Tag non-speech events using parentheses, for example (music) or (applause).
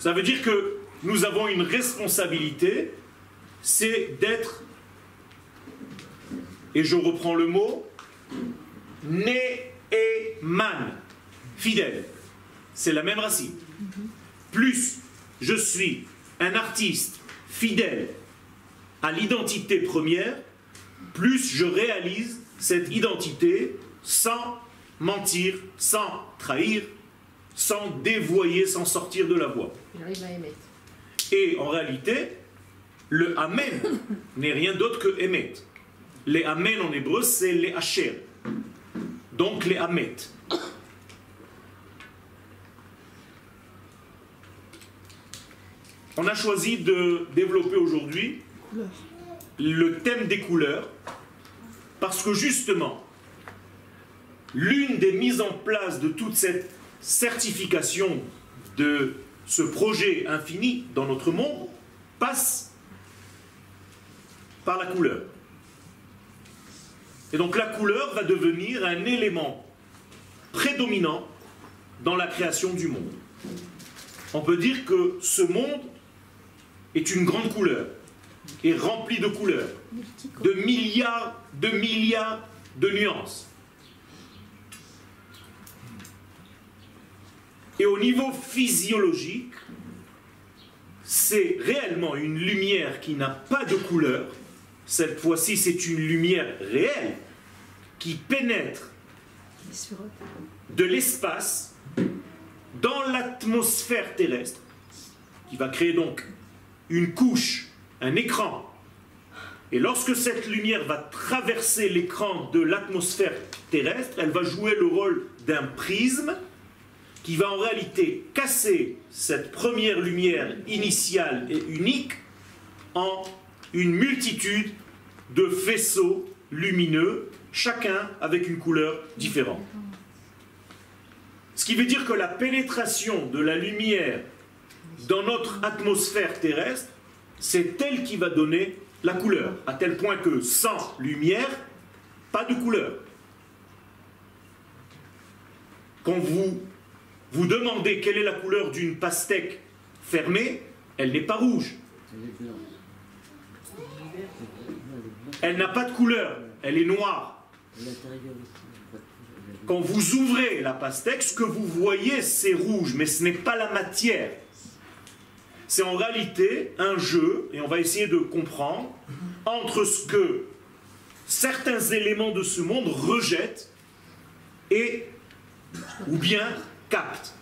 Ça veut dire que nous avons une responsabilité, c'est d'être, et je reprends le mot, né et man, fidèle. C'est la même racine. Plus je suis un artiste fidèle à l'identité première, plus je réalise cette identité sans mentir, sans trahir, sans dévoyer, sans sortir de la voie. Et en réalité, le Amen (laughs) n'est rien d'autre que Emet. Les Amen en hébreu, c'est les Hacher. Donc les Amet. On a choisi de développer aujourd'hui le thème des couleurs parce que justement, l'une des mises en place de toute cette certification de ce projet infini dans notre monde passe par la couleur. Et donc la couleur va devenir un élément prédominant dans la création du monde. On peut dire que ce monde est une grande couleur, est rempli de couleurs, de milliards, de milliards de nuances. Et au niveau physiologique, c'est réellement une lumière qui n'a pas de couleur. Cette fois-ci, c'est une lumière réelle qui pénètre de l'espace dans l'atmosphère terrestre, qui va créer donc une couche, un écran. Et lorsque cette lumière va traverser l'écran de l'atmosphère terrestre, elle va jouer le rôle d'un prisme qui va en réalité casser cette première lumière initiale et unique en une multitude de faisceaux lumineux, chacun avec une couleur différente. Ce qui veut dire que la pénétration de la lumière dans notre atmosphère terrestre, c'est elle qui va donner la couleur, à tel point que sans lumière, pas de couleur. Quand vous vous demandez quelle est la couleur d'une pastèque fermée, elle n'est pas rouge. Elle n'a pas de couleur, elle est noire. Quand vous ouvrez la pastèque, ce que vous voyez, c'est rouge, mais ce n'est pas la matière. C'est en réalité un jeu, et on va essayer de comprendre, entre ce que certains éléments de ce monde rejettent et, ou bien gehabt.